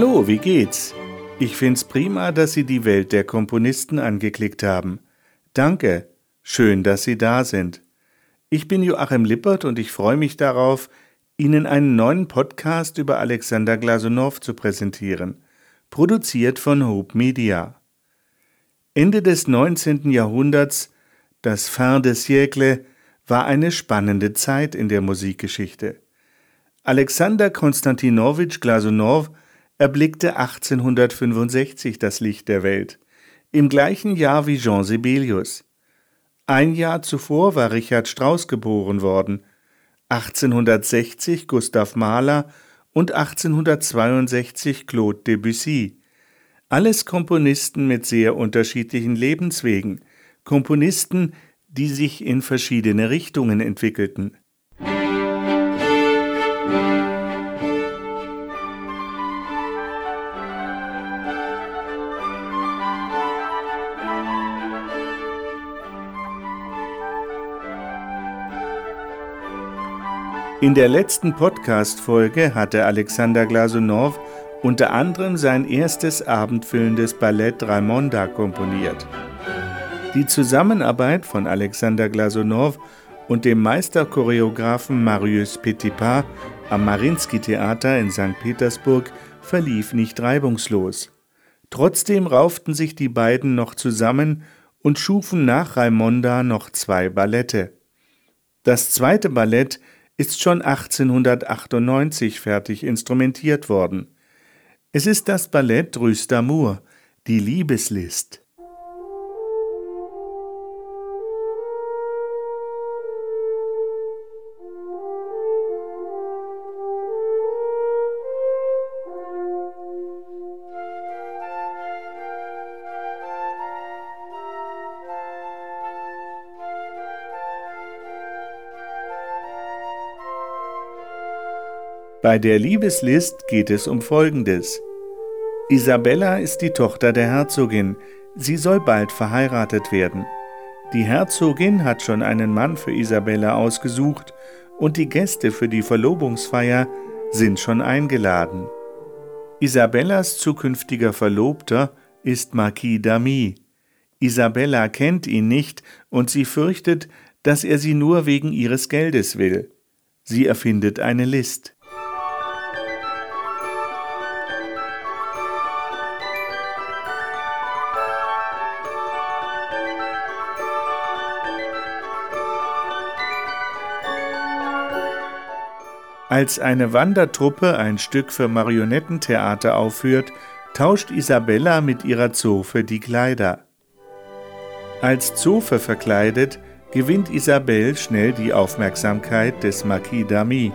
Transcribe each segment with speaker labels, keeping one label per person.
Speaker 1: Hallo, wie geht's? Ich find's prima, dass Sie die Welt der Komponisten angeklickt haben. Danke. Schön, dass Sie da sind. Ich bin Joachim Lippert und ich freue mich darauf, Ihnen einen neuen Podcast über Alexander Glasunow zu präsentieren, produziert von Hope Media. Ende des 19. Jahrhunderts, das Fin de siècle, war eine spannende Zeit in der Musikgeschichte. Alexander Konstantinowitsch Glasunow erblickte 1865 das Licht der Welt, im gleichen Jahr wie Jean Sibelius. Ein Jahr zuvor war Richard Strauss geboren worden, 1860 Gustav Mahler und 1862 Claude Debussy. Alles Komponisten mit sehr unterschiedlichen Lebenswegen, Komponisten, die sich in verschiedene Richtungen entwickelten. In der letzten Podcast-Folge hatte Alexander Glasunow unter anderem sein erstes abendfüllendes Ballett Raimonda komponiert. Die Zusammenarbeit von Alexander Glasunow und dem Meisterchoreografen Marius Petipa am Marinsky-Theater in St. Petersburg verlief nicht reibungslos. Trotzdem rauften sich die beiden noch zusammen und schufen nach Raimonda noch zwei Ballette. Das zweite Ballett ist schon 1898 fertig instrumentiert worden. Es ist das Ballett Ruse d'Amour, die Liebeslist. Bei der Liebeslist geht es um Folgendes. Isabella ist die Tochter der Herzogin, sie soll bald verheiratet werden. Die Herzogin hat schon einen Mann für Isabella ausgesucht und die Gäste für die Verlobungsfeier sind schon eingeladen. Isabellas zukünftiger Verlobter ist Marquis d'Amy. Isabella kennt ihn nicht und sie fürchtet, dass er sie nur wegen ihres Geldes will. Sie erfindet eine List. Als eine Wandertruppe ein Stück für Marionettentheater aufführt, tauscht Isabella mit ihrer Zofe die Kleider. Als Zofe verkleidet, gewinnt Isabelle schnell die Aufmerksamkeit des Marquis d'Amy.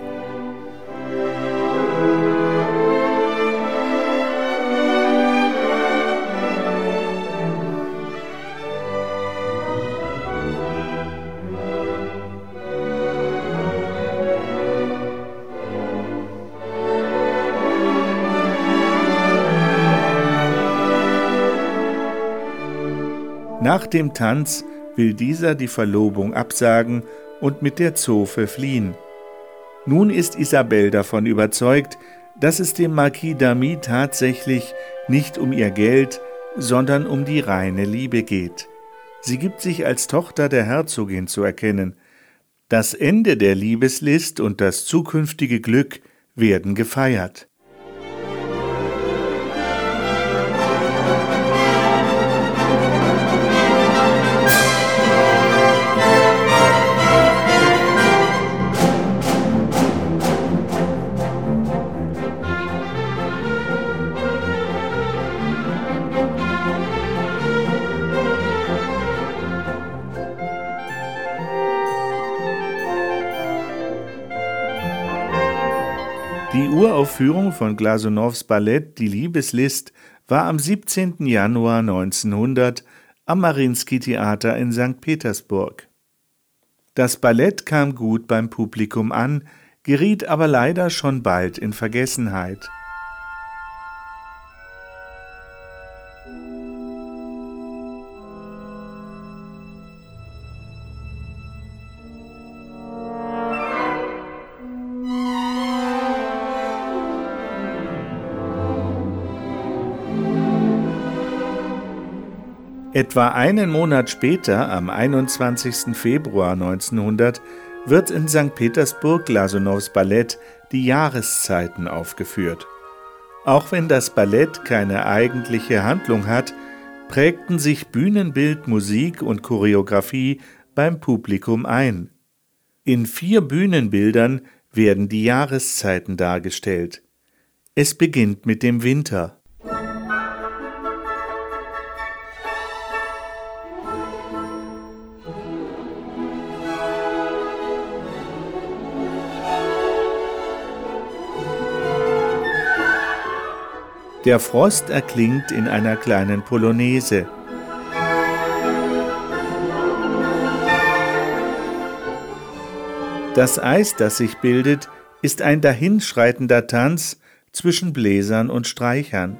Speaker 1: Nach dem Tanz will dieser die Verlobung absagen und mit der Zofe fliehen. Nun ist Isabelle davon überzeugt, dass es dem Marquis d'Amy tatsächlich nicht um ihr Geld, sondern um die reine Liebe geht. Sie gibt sich als Tochter der Herzogin zu erkennen. Das Ende der Liebeslist und das zukünftige Glück werden gefeiert. Die Uraufführung von Glasunows Ballett Die Liebeslist war am 17. Januar 1900 am Marinsky-Theater in St. Petersburg. Das Ballett kam gut beim Publikum an, geriet aber leider schon bald in Vergessenheit. Etwa einen Monat später, am 21. Februar 1900, wird in St. Petersburg Glasunows Ballett Die Jahreszeiten aufgeführt. Auch wenn das Ballett keine eigentliche Handlung hat, prägten sich Bühnenbild, Musik und Choreografie beim Publikum ein. In vier Bühnenbildern werden die Jahreszeiten dargestellt. Es beginnt mit dem Winter. Der Frost erklingt in einer kleinen Polonaise. Das Eis, das sich bildet, ist ein dahinschreitender Tanz zwischen Bläsern und Streichern.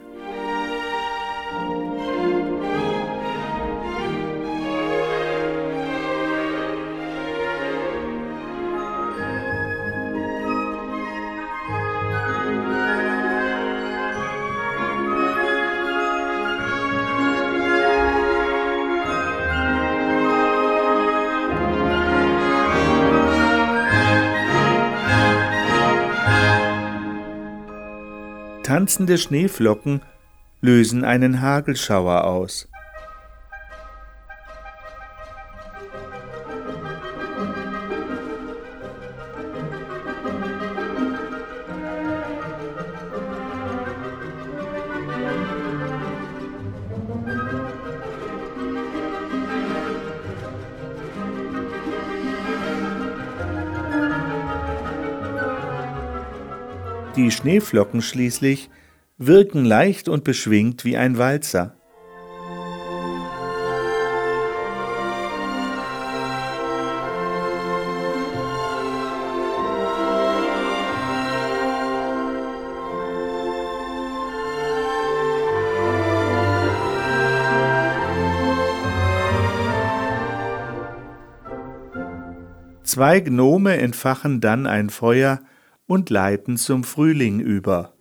Speaker 1: Tanzende Schneeflocken lösen einen Hagelschauer aus. Die Schneeflocken schließlich wirken leicht und beschwingt wie ein Walzer. Zwei Gnome entfachen dann ein Feuer, und leiten zum Frühling über.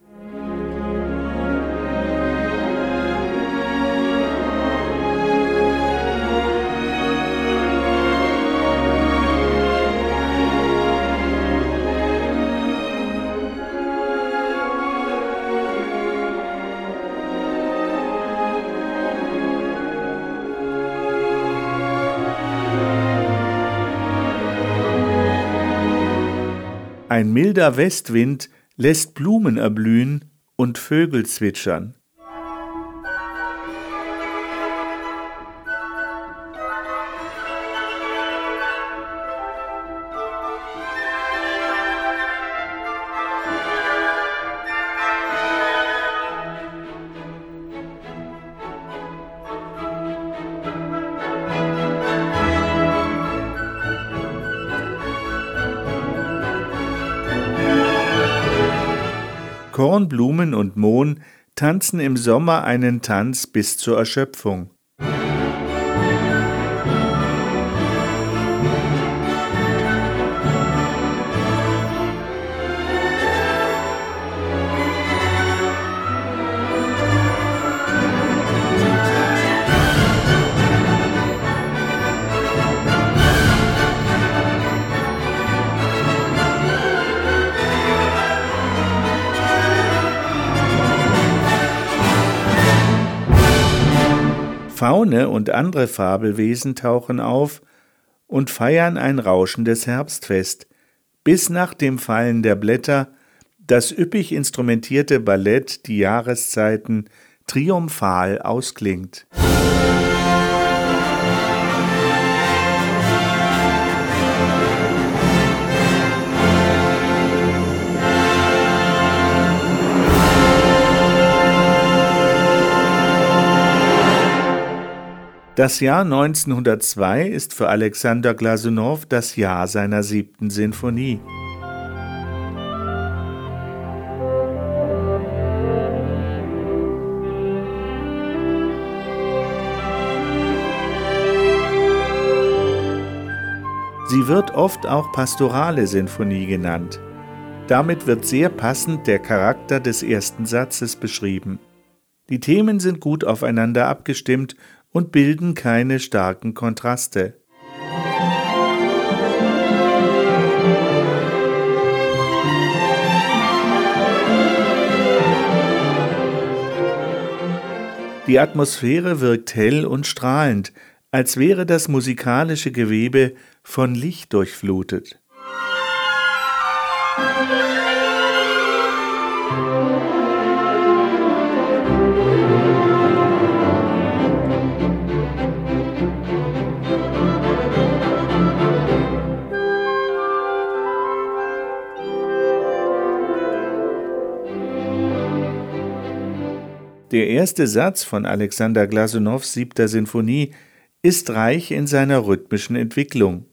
Speaker 1: Ein milder Westwind lässt Blumen erblühen und Vögel zwitschern. Und Mohn tanzen im Sommer einen Tanz bis zur Erschöpfung. Faune und andere Fabelwesen tauchen auf und feiern ein rauschendes Herbstfest, bis nach dem Fallen der Blätter das üppig instrumentierte Ballett die Jahreszeiten triumphal ausklingt. Das Jahr 1902 ist für Alexander Glasunow das Jahr seiner siebten Sinfonie. Sie wird oft auch pastorale Sinfonie genannt. Damit wird sehr passend der Charakter des ersten Satzes beschrieben. Die Themen sind gut aufeinander abgestimmt und bilden keine starken Kontraste. Die Atmosphäre wirkt hell und strahlend, als wäre das musikalische Gewebe von Licht durchflutet. Der erste Satz von Alexander Glasunows siebter Sinfonie ist reich in seiner rhythmischen Entwicklung.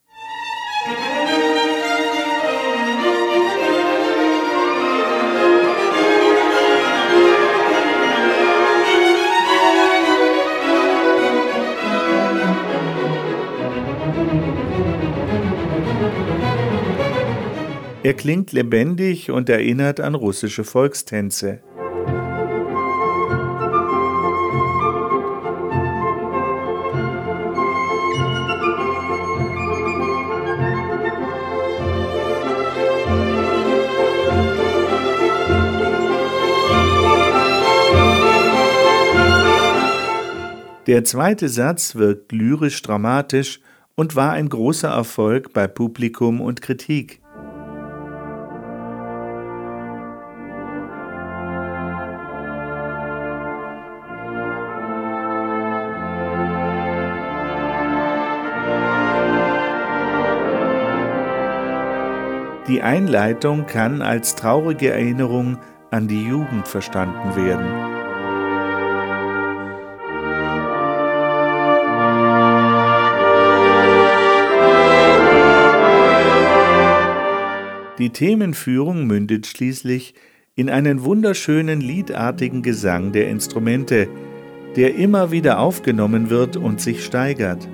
Speaker 1: Er klingt lebendig und erinnert an russische Volkstänze. Der zweite Satz wirkt lyrisch dramatisch und war ein großer Erfolg bei Publikum und Kritik. Die Einleitung kann als traurige Erinnerung an die Jugend verstanden werden. Die Themenführung mündet schließlich in einen wunderschönen liedartigen Gesang der Instrumente, der immer wieder aufgenommen wird und sich steigert.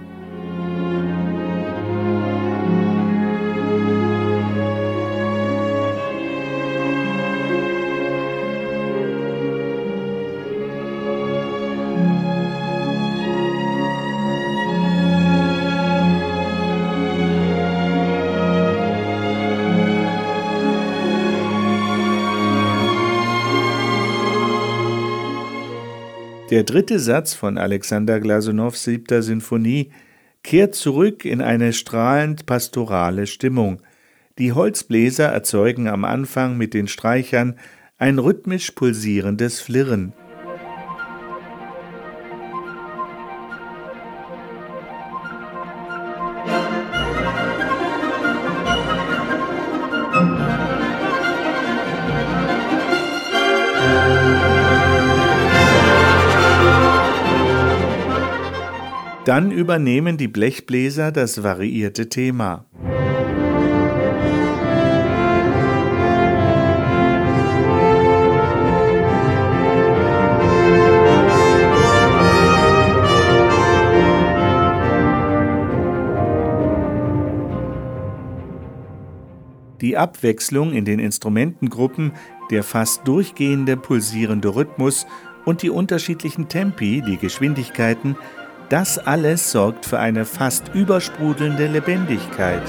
Speaker 1: Der dritte Satz von Alexander Glasunows siebter Sinfonie kehrt zurück in eine strahlend pastorale Stimmung. Die Holzbläser erzeugen am Anfang mit den Streichern ein rhythmisch pulsierendes Flirren. Dann übernehmen die Blechbläser das variierte Thema. Die Abwechslung in den Instrumentengruppen, der fast durchgehende pulsierende Rhythmus und die unterschiedlichen Tempi, die Geschwindigkeiten, das alles sorgt für eine fast übersprudelnde Lebendigkeit.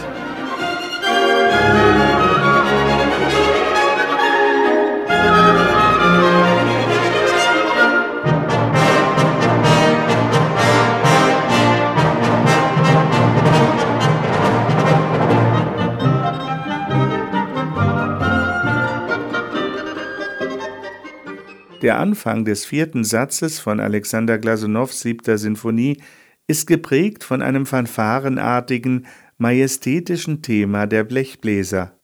Speaker 1: Der Anfang des vierten Satzes von Alexander Glasunows siebter Sinfonie ist geprägt von einem fanfarenartigen, majestätischen Thema der Blechbläser.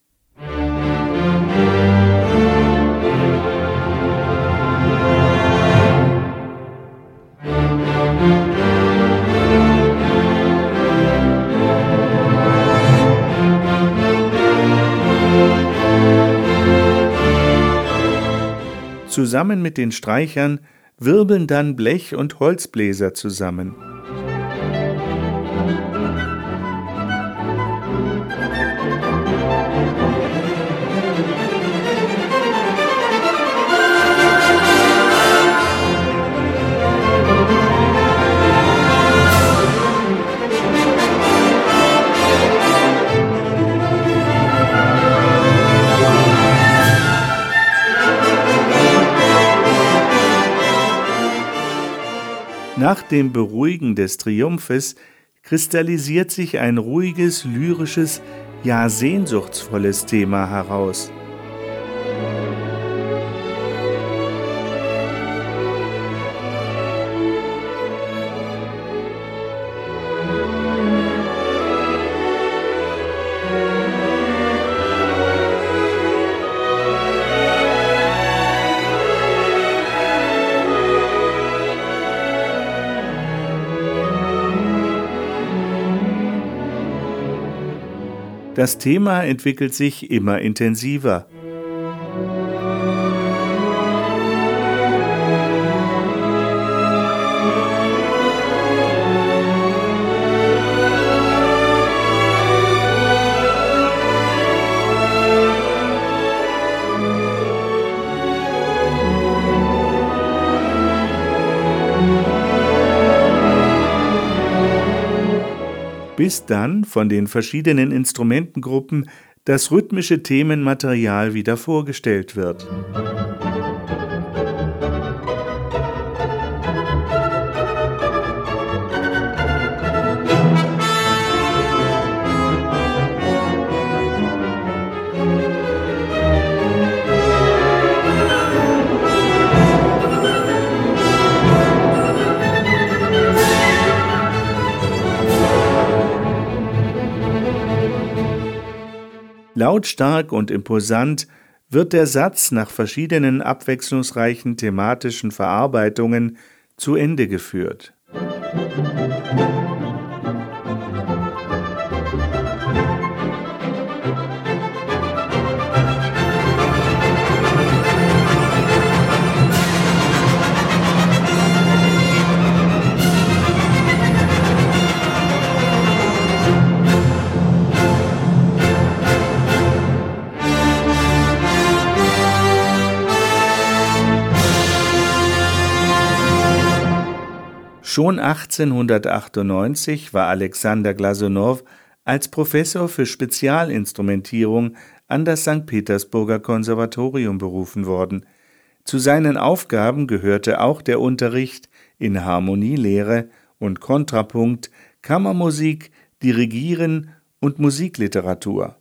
Speaker 1: Zusammen mit den Streichern wirbeln dann Blech- und Holzbläser zusammen. Nach dem Beruhigen des Triumphes kristallisiert sich ein ruhiges, lyrisches, ja sehnsuchtsvolles Thema heraus. Das Thema entwickelt sich immer intensiver. Bis dann von den verschiedenen Instrumentengruppen das rhythmische Themenmaterial wieder vorgestellt wird. Lautstark und imposant wird der Satz nach verschiedenen abwechslungsreichen thematischen Verarbeitungen zu Ende geführt. Musik Schon 1898 war Alexander Glasunow als Professor für Spezialinstrumentierung an das St. Petersburger Konservatorium berufen worden. Zu seinen Aufgaben gehörte auch der Unterricht in Harmonielehre und Kontrapunkt, Kammermusik, Dirigieren und Musikliteratur.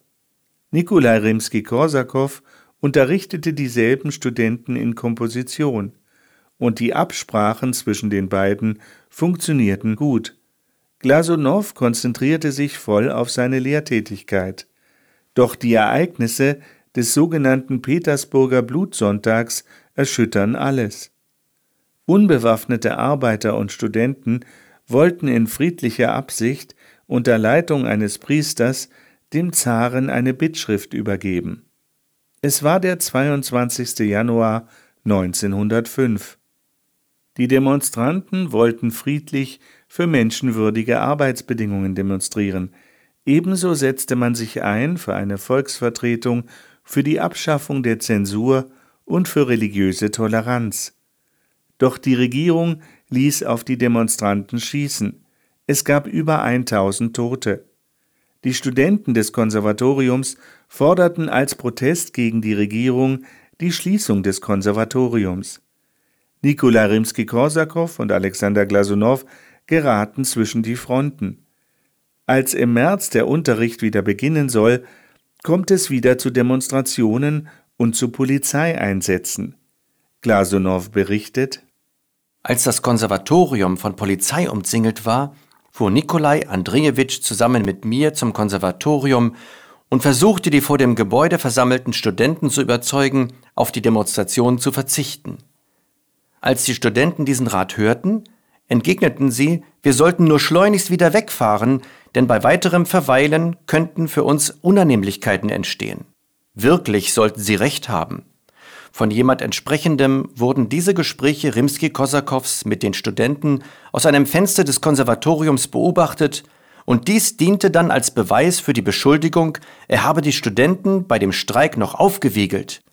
Speaker 1: Nikolai Rimski-Korsakow unterrichtete dieselben Studenten in Komposition und die Absprachen zwischen den beiden funktionierten gut. Glasunow konzentrierte sich voll auf seine Lehrtätigkeit. Doch die Ereignisse des sogenannten Petersburger Blutsonntags erschüttern alles. Unbewaffnete Arbeiter und Studenten wollten in friedlicher Absicht unter Leitung eines Priesters dem Zaren eine Bittschrift übergeben. Es war der 22. Januar 1905. Die Demonstranten wollten friedlich für menschenwürdige Arbeitsbedingungen demonstrieren. Ebenso setzte man sich ein für eine Volksvertretung, für die Abschaffung der Zensur und für religiöse Toleranz. Doch die Regierung ließ auf die Demonstranten schießen. Es gab über 1000 Tote. Die Studenten des Konservatoriums forderten als Protest gegen die Regierung die Schließung des Konservatoriums. Nikolai Rimski-Korsakow und Alexander Glasunow geraten zwischen die Fronten. Als im März der Unterricht wieder beginnen soll, kommt es wieder zu Demonstrationen und zu Polizeieinsätzen. Glasunow berichtet,
Speaker 2: Als das Konservatorium von Polizei umzingelt war, fuhr Nikolai Andrejewitsch zusammen mit mir zum Konservatorium und versuchte die vor dem Gebäude versammelten Studenten zu überzeugen, auf die Demonstration zu verzichten. Als die Studenten diesen Rat hörten, entgegneten sie, wir sollten nur schleunigst wieder wegfahren, denn bei weiterem Verweilen könnten für uns Unannehmlichkeiten entstehen. Wirklich sollten sie recht haben. Von jemand entsprechendem wurden diese Gespräche Rimski-Korsakows mit den Studenten aus einem Fenster des Konservatoriums beobachtet, und dies diente dann als Beweis für die Beschuldigung, er habe die Studenten bei dem Streik noch aufgewiegelt.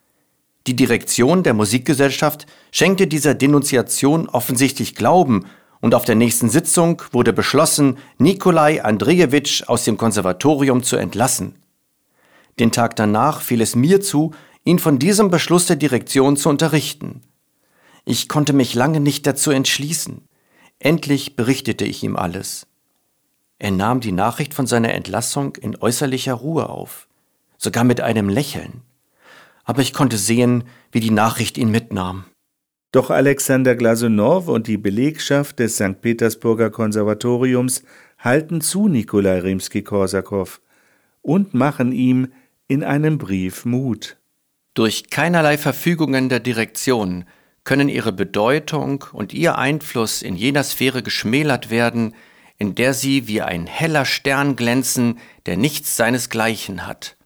Speaker 2: Die Direktion der Musikgesellschaft schenkte dieser Denunziation offensichtlich Glauben und auf der nächsten Sitzung wurde beschlossen, Nikolai Andrejewitsch aus dem Konservatorium zu entlassen. Den Tag danach fiel es mir zu, ihn von diesem Beschluss der Direktion zu unterrichten. Ich konnte mich lange nicht dazu entschließen. Endlich berichtete ich ihm alles. Er nahm die Nachricht von seiner Entlassung in äußerlicher Ruhe auf, sogar mit einem Lächeln. Aber ich konnte sehen, wie die Nachricht ihn mitnahm.
Speaker 1: Doch Alexander Glasunow und die Belegschaft des St. Petersburger Konservatoriums halten zu Nikolai Rimski-Korsakow und machen ihm in einem Brief Mut.
Speaker 2: Durch keinerlei Verfügungen der Direktion können ihre Bedeutung und ihr Einfluss in jener Sphäre geschmälert werden, in der sie wie ein heller Stern glänzen, der nichts seinesgleichen hat.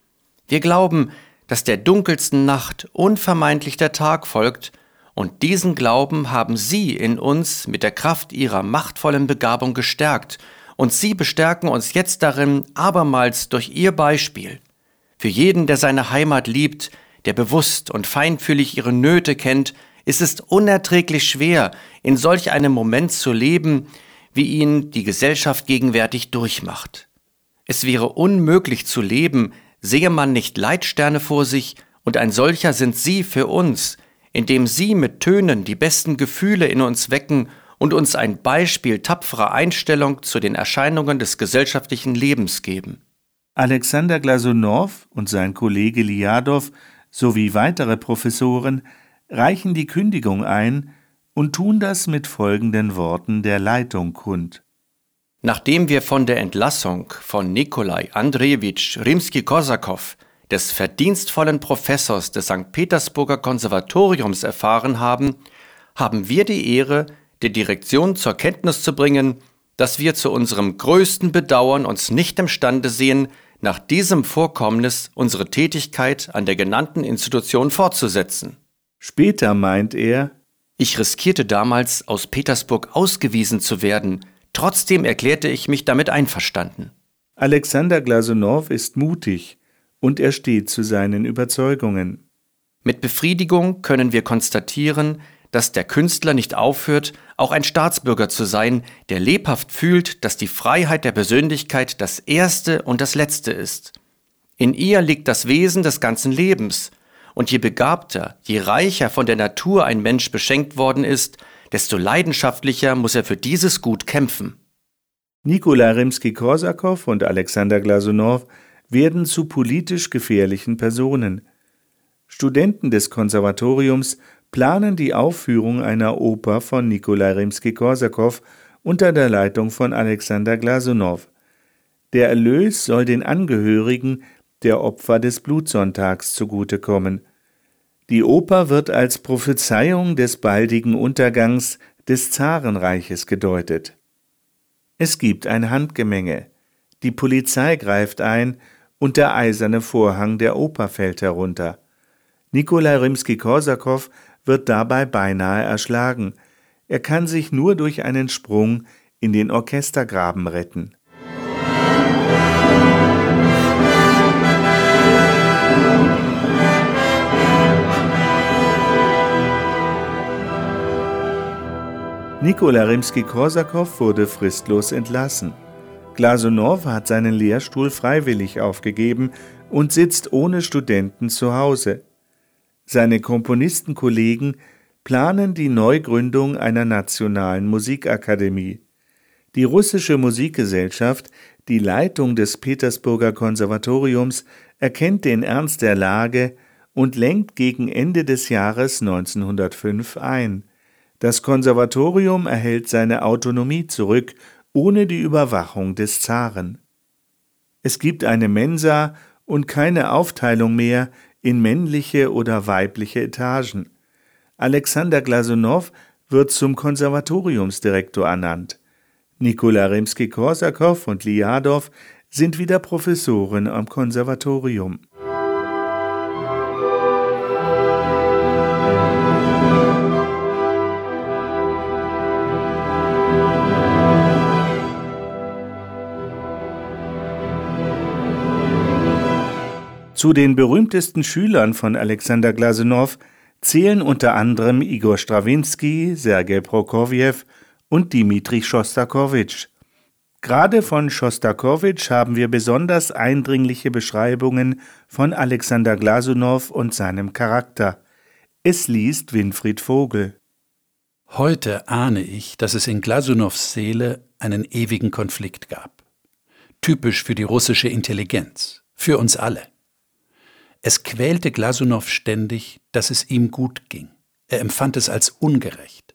Speaker 2: Wir glauben, dass der dunkelsten Nacht unvermeidlich der Tag folgt, und diesen Glauben haben Sie in uns mit der Kraft Ihrer machtvollen Begabung gestärkt, und Sie bestärken uns jetzt darin abermals durch Ihr Beispiel. Für jeden, der seine Heimat liebt, der bewusst und feinfühlig ihre Nöte kennt, ist es unerträglich schwer, in solch einem Moment zu leben, wie ihn die Gesellschaft gegenwärtig durchmacht. Es wäre unmöglich zu leben, sehe man nicht Leitsterne vor sich, und ein solcher sind Sie für uns, indem Sie mit Tönen die besten Gefühle in uns wecken und uns ein Beispiel tapferer Einstellung zu den Erscheinungen des gesellschaftlichen Lebens geben.
Speaker 1: Alexander Glasunow und sein Kollege Liadow sowie weitere Professoren reichen die Kündigung ein und tun das mit folgenden Worten der Leitung kund.
Speaker 2: Nachdem wir von der Entlassung von Nikolai Andrejewitsch Rimski-Korsakow, des verdienstvollen Professors des St. Petersburger Konservatoriums erfahren haben, haben wir die Ehre, die Direktion zur Kenntnis zu bringen, dass wir zu unserem größten Bedauern uns nicht imstande sehen, nach diesem Vorkommnis unsere Tätigkeit an der genannten Institution fortzusetzen.
Speaker 1: Später meint er,
Speaker 2: ich riskierte damals, aus Petersburg ausgewiesen zu werden, trotzdem erklärte ich mich damit einverstanden.
Speaker 1: Alexander Glasunow ist mutig und er steht zu seinen Überzeugungen.
Speaker 2: Mit Befriedigung können wir konstatieren, dass der Künstler nicht aufhört, auch ein Staatsbürger zu sein, der lebhaft fühlt, dass die Freiheit der Persönlichkeit das Erste und das Letzte ist. In ihr liegt das Wesen des ganzen Lebens, und je begabter, je reicher von der Natur ein Mensch beschenkt worden ist, desto leidenschaftlicher muss er für dieses Gut kämpfen.
Speaker 1: Nikolai Rimski-Korsakow und Alexander Glasunow werden zu politisch gefährlichen Personen. Studenten des Konservatoriums planen die Aufführung einer Oper von Nikolai Rimski-Korsakow unter der Leitung von Alexander Glasunow. Der Erlös soll den Angehörigen der Opfer des Blutsonntags zugutekommen. Die Oper wird als Prophezeiung des baldigen Untergangs des Zarenreiches gedeutet. Es gibt ein Handgemenge. Die Polizei greift ein und der eiserne Vorhang der Oper fällt herunter. Nikolai Rimski-Korsakow wird dabei beinahe erschlagen. Er kann sich nur durch einen Sprung in den Orchestergraben retten. Nikola Rimski-Korsakow wurde fristlos entlassen. Glasunow hat seinen Lehrstuhl freiwillig aufgegeben und sitzt ohne Studenten zu Hause. Seine Komponistenkollegen planen die Neugründung einer nationalen Musikakademie. Die russische Musikgesellschaft, die Leitung des Petersburger Konservatoriums, erkennt den Ernst der Lage und lenkt gegen Ende des Jahres 1905 ein. Das Konservatorium erhält seine Autonomie zurück, ohne die Überwachung des Zaren. Es gibt eine Mensa und keine Aufteilung mehr in männliche oder weibliche Etagen. Alexander Glasunow wird zum Konservatoriumsdirektor ernannt. Nikola Rimski-Korsakow und Liadow sind wieder Professoren am Konservatorium. Zu den berühmtesten Schülern von Alexander Glasunow zählen unter anderem Igor Strawinski, Sergei Prokofjew und Dmitri Schostakowitsch. Gerade von Schostakowitsch haben wir besonders eindringliche Beschreibungen von Alexander Glasunow und seinem Charakter. Es liest Winfried Vogel.
Speaker 3: Heute ahne ich, dass es in Glasunows Seele einen ewigen Konflikt gab. Typisch für die russische Intelligenz, für uns alle. Es quälte Glasunow ständig, dass es ihm gut ging. Er empfand es als ungerecht.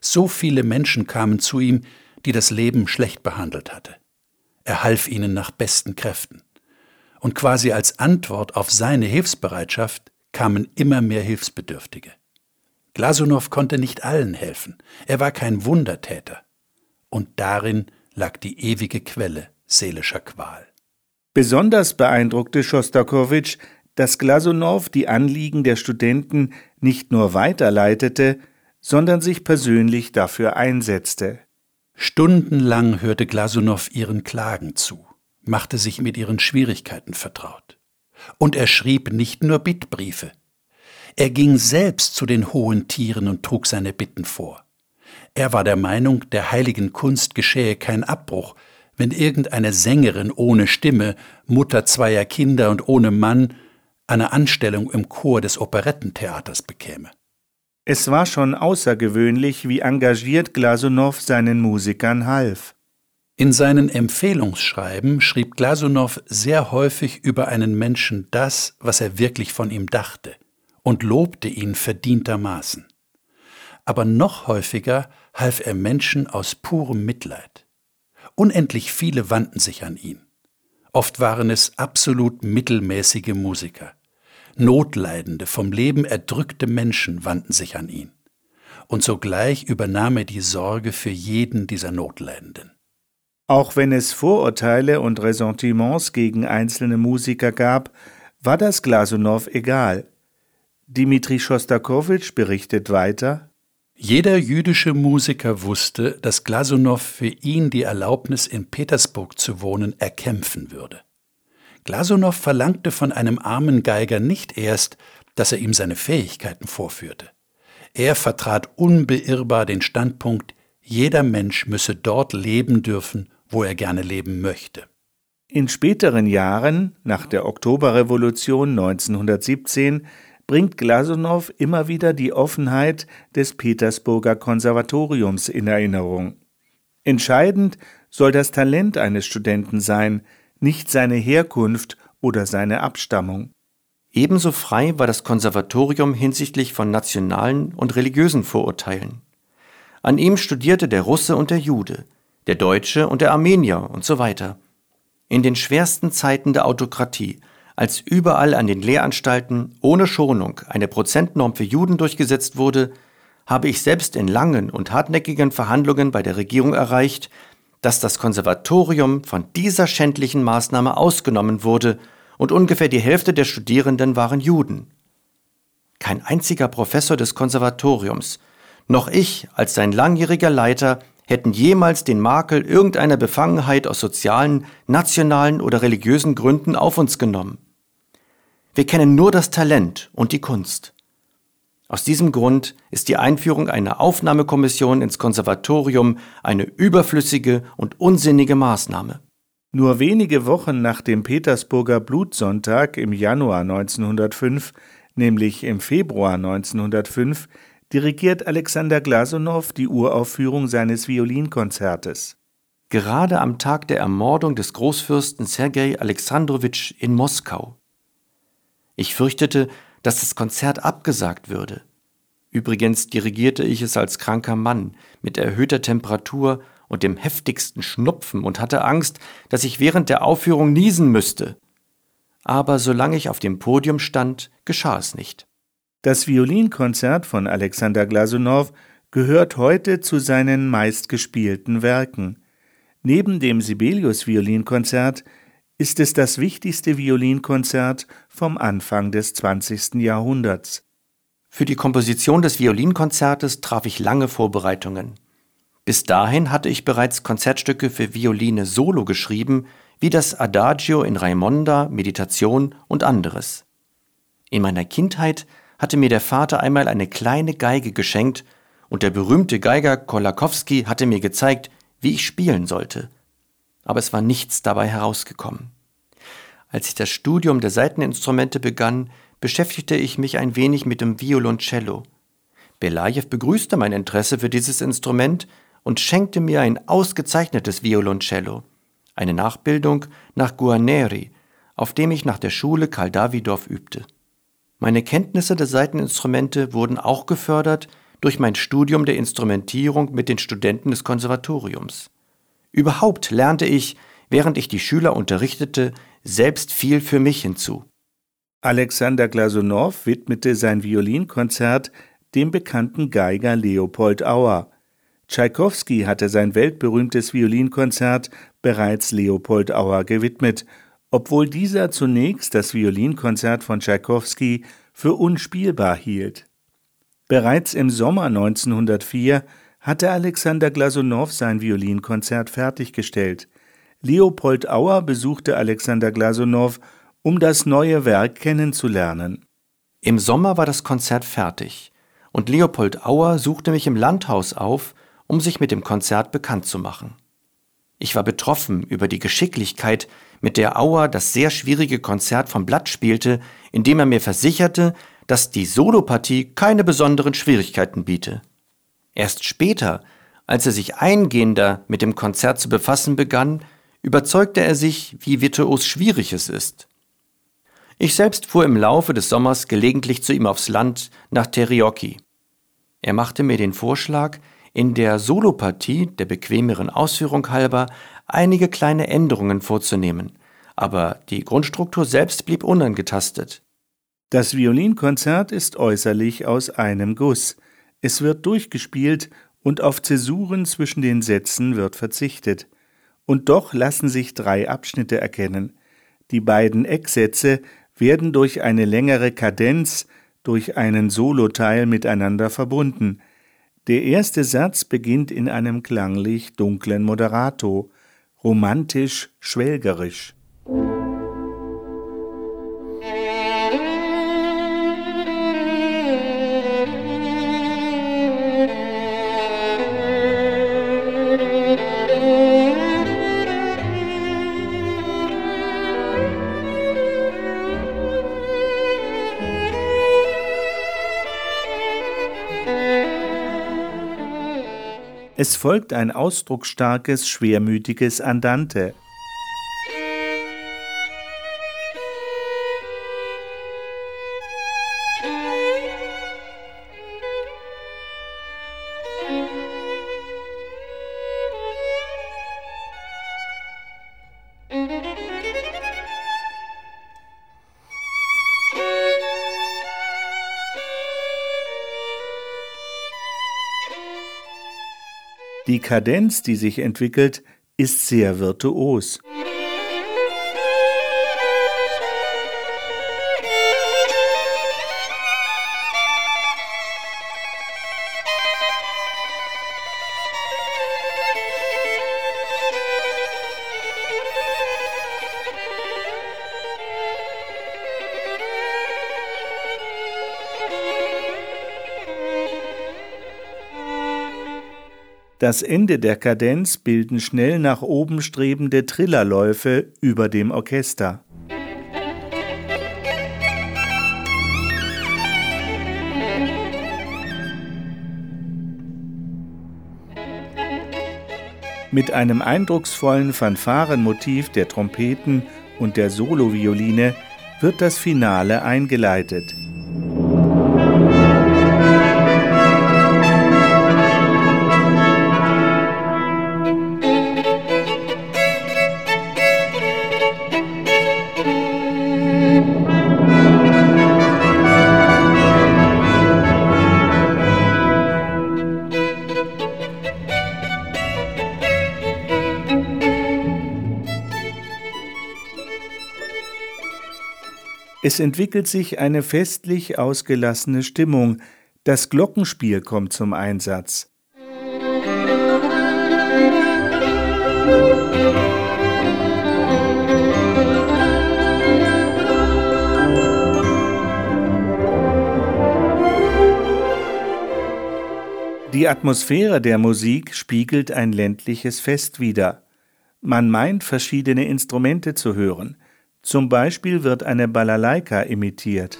Speaker 3: So viele Menschen kamen zu ihm, die das Leben schlecht behandelt hatte. Er half ihnen nach besten Kräften. Und quasi als Antwort auf seine Hilfsbereitschaft kamen immer mehr Hilfsbedürftige. Glasunow konnte nicht allen helfen, er war kein Wundertäter. Und darin lag die ewige Quelle seelischer Qual.
Speaker 1: Besonders beeindruckte Schostakowitsch, dass Glasunow die Anliegen der Studenten nicht nur weiterleitete, sondern sich persönlich dafür einsetzte.
Speaker 3: Stundenlang hörte Glasunow ihren Klagen zu, machte sich mit ihren Schwierigkeiten vertraut. Und er schrieb nicht nur Bittbriefe, er ging selbst zu den hohen Tieren und trug seine Bitten vor. Er war der Meinung, der heiligen Kunst geschähe kein Abbruch, wenn irgendeine Sängerin ohne Stimme, Mutter zweier Kinder und ohne Mann eine Anstellung im Chor des Operettentheaters bekäme.
Speaker 1: Es war schon außergewöhnlich, wie engagiert Glasunow seinen Musikern half.
Speaker 3: In seinen Empfehlungsschreiben schrieb Glasunow sehr häufig über einen Menschen das, was er wirklich von ihm dachte – und lobte ihn verdientermaßen. Aber noch häufiger half er Menschen aus purem Mitleid. Unendlich viele wandten sich an ihn. Oft waren es absolut mittelmäßige Musiker. Notleidende, vom Leben erdrückte Menschen wandten sich an ihn. Und sogleich übernahm er die Sorge für jeden dieser Notleidenden.
Speaker 1: Auch wenn es Vorurteile und Ressentiments gegen einzelne Musiker gab, war das Glasunow egal. Dmitri Schostakowitsch berichtet weiter,
Speaker 3: jeder jüdische Musiker wusste, dass Glasunow für ihn die Erlaubnis, in Petersburg zu wohnen, erkämpfen würde. Glasunow verlangte von einem armen Geiger nicht erst, dass er ihm seine Fähigkeiten vorführte. Er vertrat unbeirrbar den Standpunkt, jeder Mensch müsse dort leben dürfen, wo er gerne leben möchte.
Speaker 1: In späteren Jahren, nach der Oktoberrevolution 1917, bringt Glasunow immer wieder die Offenheit des Petersburger Konservatoriums in Erinnerung. Entscheidend soll das Talent eines Studenten sein, nicht seine Herkunft oder seine Abstammung.
Speaker 2: Ebenso frei war das Konservatorium hinsichtlich von nationalen und religiösen Vorurteilen. An ihm studierte der Russe und der Jude, der Deutsche und der Armenier und so weiter. In den schwersten Zeiten der Autokratie als überall an den Lehranstalten ohne Schonung eine Prozentnorm für Juden durchgesetzt wurde, habe ich selbst in langen und hartnäckigen Verhandlungen bei der Regierung erreicht, dass das Konservatorium von dieser schändlichen Maßnahme ausgenommen wurde und ungefähr die Hälfte der Studierenden waren Juden. Kein einziger Professor des Konservatoriums, noch ich als sein langjähriger Leiter hätten jemals den Makel irgendeiner Befangenheit aus sozialen, nationalen oder religiösen Gründen auf uns genommen. Wir kennen nur das Talent und die Kunst. Aus diesem Grund ist die Einführung einer Aufnahmekommission ins Konservatorium eine überflüssige und unsinnige Maßnahme.
Speaker 1: Nur wenige Wochen nach dem Petersburger Blutsonntag im Januar 1905, nämlich im Februar 1905, dirigiert Alexander Glasunow die Uraufführung seines Violinkonzertes.
Speaker 2: Gerade am Tag der Ermordung des Großfürsten Sergei Alexandrowitsch in Moskau ich fürchtete, dass das Konzert abgesagt würde. Übrigens dirigierte ich es als kranker Mann mit erhöhter Temperatur und dem heftigsten Schnupfen und hatte Angst, dass ich während der Aufführung niesen müsste. Aber solange ich auf dem Podium stand, geschah es nicht.
Speaker 1: Das Violinkonzert von Alexander Glasunow gehört heute zu seinen meistgespielten Werken. Neben dem Sibelius Violinkonzert ist es das wichtigste Violinkonzert vom Anfang des 20. Jahrhunderts.
Speaker 2: Für die Komposition des Violinkonzertes traf ich lange Vorbereitungen. Bis dahin hatte ich bereits Konzertstücke für Violine solo geschrieben, wie das Adagio in Raimonda, Meditation und anderes. In meiner Kindheit hatte mir der Vater einmal eine kleine Geige geschenkt und der berühmte Geiger Kolakowski hatte mir gezeigt, wie ich spielen sollte aber es war nichts dabei herausgekommen. Als ich das Studium der Saiteninstrumente begann, beschäftigte ich mich ein wenig mit dem Violoncello. Belajew begrüßte mein Interesse für dieses Instrument und schenkte mir ein ausgezeichnetes Violoncello, eine Nachbildung nach Guarneri, auf dem ich nach der Schule Karl Davidow übte. Meine Kenntnisse der Saiteninstrumente wurden auch gefördert durch mein Studium der Instrumentierung mit den Studenten des Konservatoriums. Überhaupt lernte ich, während ich die Schüler unterrichtete, selbst viel für mich hinzu.
Speaker 1: Alexander Glasunow widmete sein Violinkonzert dem bekannten Geiger Leopold Auer. Tschaikowski hatte sein weltberühmtes Violinkonzert bereits Leopold Auer gewidmet, obwohl dieser zunächst das Violinkonzert von Tschaikowski für unspielbar hielt. Bereits im Sommer 1904 hatte Alexander Glasunow sein Violinkonzert fertiggestellt. Leopold Auer besuchte Alexander Glasunow, um das neue Werk kennenzulernen.
Speaker 2: Im Sommer war das Konzert fertig und Leopold Auer suchte mich im Landhaus auf, um sich mit dem Konzert bekannt zu machen. Ich war betroffen über die Geschicklichkeit, mit der Auer das sehr schwierige Konzert vom Blatt spielte, indem er mir versicherte, dass die Solopartie keine besonderen Schwierigkeiten biete. Erst später, als er sich eingehender mit dem Konzert zu befassen begann, überzeugte er sich, wie virtuos schwierig es ist. Ich selbst fuhr im Laufe des Sommers gelegentlich zu ihm aufs Land nach Terioki. Er machte mir den Vorschlag, in der Solopartie der bequemeren Ausführung halber einige kleine Änderungen vorzunehmen, aber die Grundstruktur selbst blieb unangetastet.
Speaker 1: Das Violinkonzert ist äußerlich aus einem Guss. Es wird durchgespielt und auf Zäsuren zwischen den Sätzen wird verzichtet. Und doch lassen sich drei Abschnitte erkennen. Die beiden Ecksätze werden durch eine längere Kadenz, durch einen Soloteil miteinander verbunden. Der erste Satz beginnt in einem klanglich dunklen Moderato, romantisch schwelgerisch. Es folgt ein ausdrucksstarkes, schwermütiges Andante. Die Kadenz, die sich entwickelt, ist sehr virtuos. Das Ende der Kadenz bilden schnell nach oben strebende Trillerläufe über dem Orchester. Mit einem eindrucksvollen Fanfarenmotiv der Trompeten und der Solovioline wird das Finale eingeleitet. Es entwickelt sich eine festlich ausgelassene Stimmung, das Glockenspiel kommt zum Einsatz. Die Atmosphäre der Musik spiegelt ein ländliches Fest wider. Man meint, verschiedene Instrumente zu hören. Zum Beispiel wird eine Balalaika imitiert.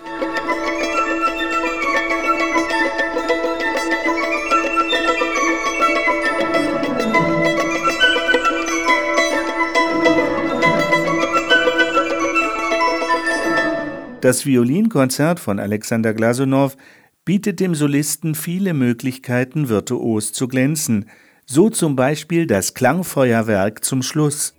Speaker 1: Das Violinkonzert von Alexander Glasunow bietet dem Solisten viele Möglichkeiten, virtuos zu glänzen, so zum Beispiel das Klangfeuerwerk zum Schluss.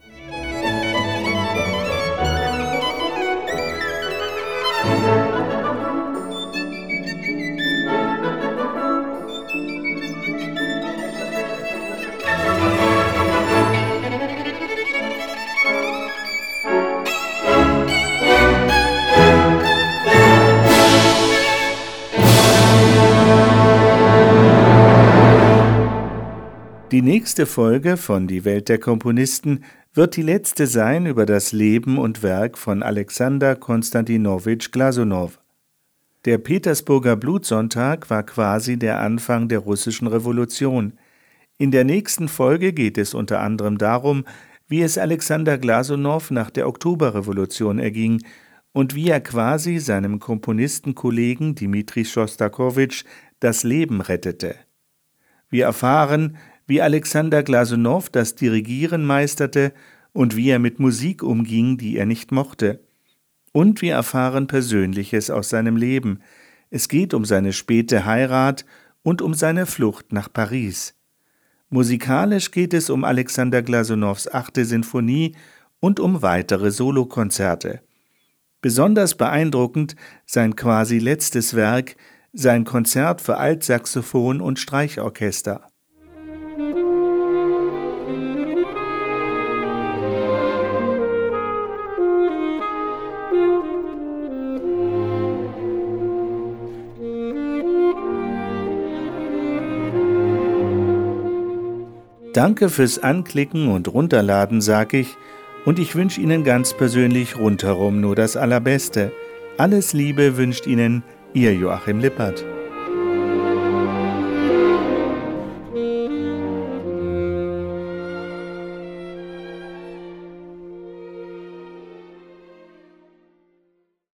Speaker 1: Die nächste Folge von Die Welt der Komponisten wird die letzte sein über das Leben und Werk von Alexander Konstantinowitsch Glasunow. Der Petersburger Blutsonntag war quasi der Anfang der russischen Revolution. In der nächsten Folge geht es unter anderem darum, wie es Alexander Glasunow nach der Oktoberrevolution erging und wie er quasi seinem Komponistenkollegen Dmitri Schostakowitsch das Leben rettete. Wir erfahren, wie Alexander Glasunow das Dirigieren meisterte und wie er mit Musik umging, die er nicht mochte. Und wir erfahren Persönliches aus seinem Leben. Es geht um seine späte Heirat und um seine Flucht nach Paris. Musikalisch geht es um Alexander Glasunows achte Sinfonie und um weitere Solokonzerte. Besonders beeindruckend sein quasi letztes Werk, sein Konzert für Altsaxophon und Streichorchester. Danke fürs Anklicken und Runterladen, sag ich, und ich wünsche Ihnen ganz persönlich rundherum nur das Allerbeste. Alles Liebe wünscht Ihnen Ihr Joachim Lippert.